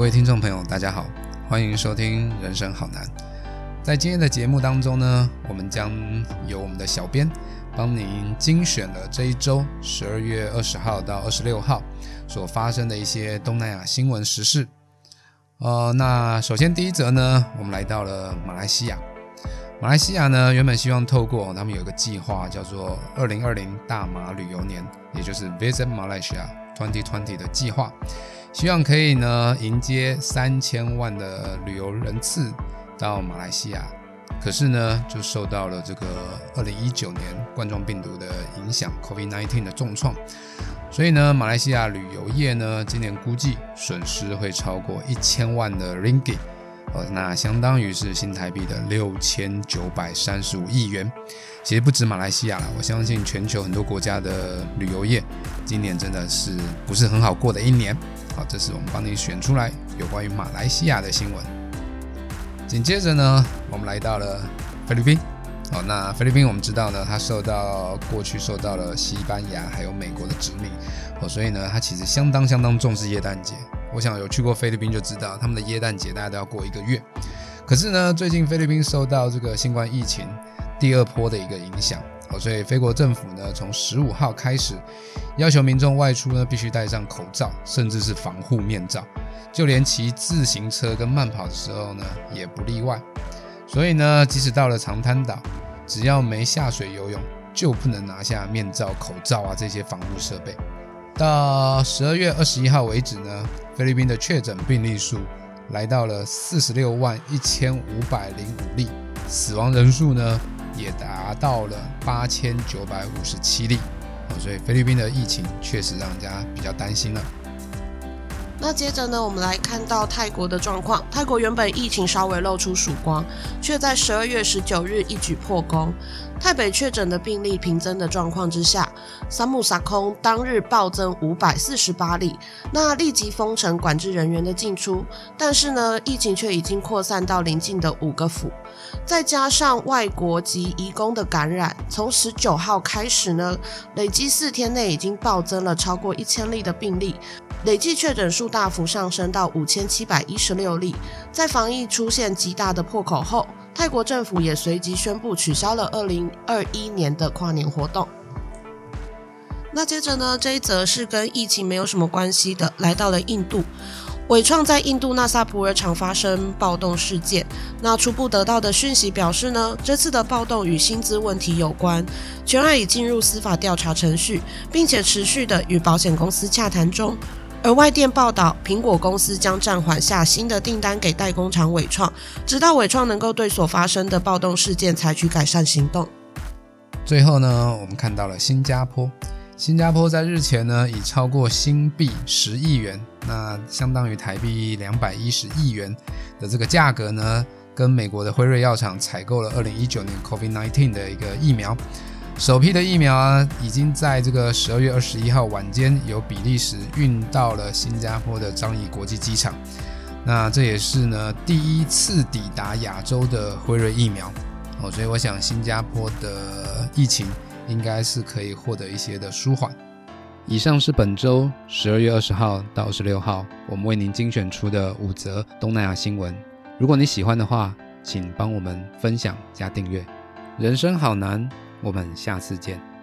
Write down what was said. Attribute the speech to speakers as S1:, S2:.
S1: 各位听众朋友，大家好，欢迎收听《人生好难》。在今天的节目当中呢，我们将由我们的小编帮您精选了这一周十二月二十号到二十六号所发生的一些东南亚新闻时事。呃，那首先第一则呢，我们来到了马来西亚。马来西亚呢，原本希望透过他们有一个计划，叫做“二零二零大马旅游年”，也就是 Visit Malaysia 2020的计划，希望可以呢迎接三千万的旅游人次到马来西亚。可是呢，就受到了这个二零一九年冠状病毒的影响，COVID-19 的重创，所以呢，马来西亚旅游业呢，今年估计损失会超过一千万的 Ringgit。哦，那相当于是新台币的六千九百三十五亿元。其实不止马来西亚了，我相信全球很多国家的旅游业今年真的是不是很好过的一年。好，这是我们帮你选出来有关于马来西亚的新闻。紧接着呢，我们来到了菲律宾。好，那菲律宾我们知道呢，它受到过去受到了西班牙还有美国的殖民，哦，所以呢，它其实相当相当重视耶诞节。我想有去过菲律宾就知道，他们的耶诞节大家都要过一个月。可是呢，最近菲律宾受到这个新冠疫情第二波的一个影响，哦，所以菲国政府呢，从十五号开始要求民众外出呢，必须戴上口罩，甚至是防护面罩，就连骑自行车跟慢跑的时候呢，也不例外。所以呢，即使到了长滩岛，只要没下水游泳，就不能拿下面罩、口罩啊这些防护设备。到十二月二十一号为止呢，菲律宾的确诊病例数来到了四十六万一千五百零五例，死亡人数呢也达到了八千九百五十七例。所以菲律宾的疫情确实让人家比较担心了。
S2: 那接着呢，我们来看到泰国的状况。泰国原本疫情稍微露出曙光，却在十二月十九日一举破功。泰北确诊的病例频增的状况之下，三木萨空当日暴增五百四十八例，那立即封城管制人员的进出。但是呢，疫情却已经扩散到邻近的五个府，再加上外国及移工的感染，从十九号开始呢，累计四天内已经暴增了超过一千例的病例。累计确诊数大幅上升到五千七百一十六例，在防疫出现极大的破口后，泰国政府也随即宣布取消了二零二一年的跨年活动。那接着呢，这一则是跟疫情没有什么关系的，来到了印度，伟创在印度纳萨普尔厂发生暴动事件。那初步得到的讯息表示呢，这次的暴动与薪资问题有关，全案已进入司法调查程序，并且持续的与保险公司洽谈中。而外电报道，苹果公司将暂缓下新的订单给代工厂伟创，直到伟创能够对所发生的暴动事件采取改善行动。
S1: 最后呢，我们看到了新加坡，新加坡在日前呢，以超过新币十亿元，那相当于台币两百一十亿元的这个价格呢，跟美国的辉瑞药厂采购了二零一九年 COVID-19 的一个疫苗。首批的疫苗啊，已经在这个十二月二十一号晚间由比利时运到了新加坡的樟宜国际机场。那这也是呢第一次抵达亚洲的辉瑞疫苗哦，所以我想新加坡的疫情应该是可以获得一些的舒缓。以上是本周十二月二十号到二十六号我们为您精选出的五则东南亚新闻。如果你喜欢的话，请帮我们分享加订阅。人生好难。我们下次见。